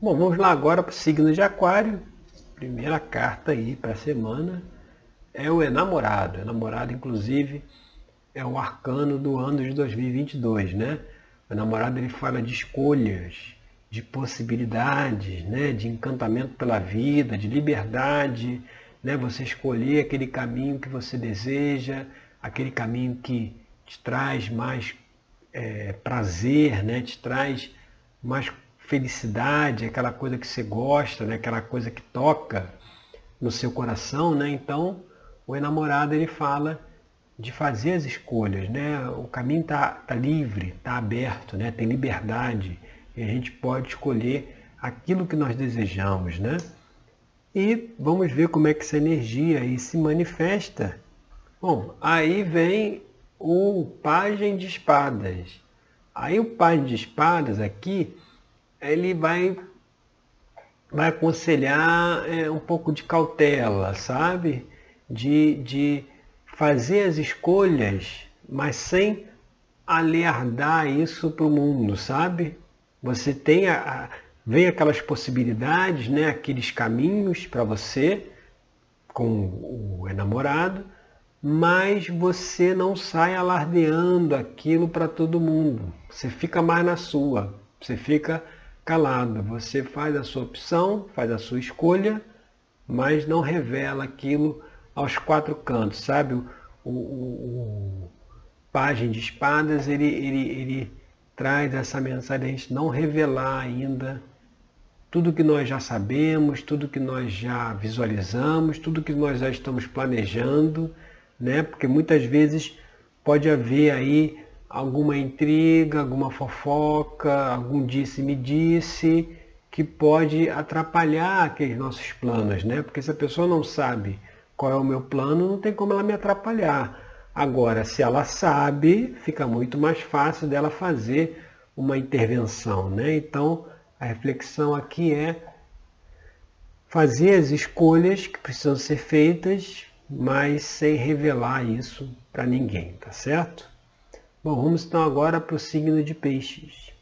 Bom, vamos lá agora para o signo de Aquário. Primeira carta aí para a semana é o enamorado. Enamorado, inclusive, é o arcano do ano de 2022, né? O enamorado ele fala de escolhas, de possibilidades, né? de encantamento pela vida, de liberdade, né? Você escolher aquele caminho que você deseja, aquele caminho que te traz mais é, prazer, né? Te traz mais felicidade, aquela coisa que você gosta, né? aquela coisa que toca no seu coração, né? Então, o enamorado ele fala de fazer as escolhas, né? O caminho está tá livre, está aberto, né? Tem liberdade e a gente pode escolher aquilo que nós desejamos, né? E vamos ver como é que essa energia aí se manifesta. Bom, aí vem o pajem de espadas. Aí o pajem de espadas aqui ele vai, vai aconselhar é, um pouco de cautela, sabe? De, de fazer as escolhas, mas sem alertar isso para o mundo, sabe? Você tem a, a, vem aquelas possibilidades, né? aqueles caminhos para você com o enamorado, mas você não sai alardeando aquilo para todo mundo. Você fica mais na sua. Você fica calado. Você faz a sua opção, faz a sua escolha, mas não revela aquilo aos quatro cantos, sabe? O, o, o Pagem de Espadas, ele, ele, ele traz essa mensagem a gente não revelar ainda tudo que nós já sabemos, tudo que nós já visualizamos, tudo que nós já estamos planejando, né? Porque muitas vezes pode haver aí alguma intriga, alguma fofoca, algum disse-me-disse que pode atrapalhar aqueles nossos planos, né? Porque se a pessoa não sabe qual é o meu plano, não tem como ela me atrapalhar. Agora, se ela sabe, fica muito mais fácil dela fazer uma intervenção, né? Então, a reflexão aqui é fazer as escolhas que precisam ser feitas, mas sem revelar isso para ninguém, tá certo? Bom, vamos então agora para o signo de peixes.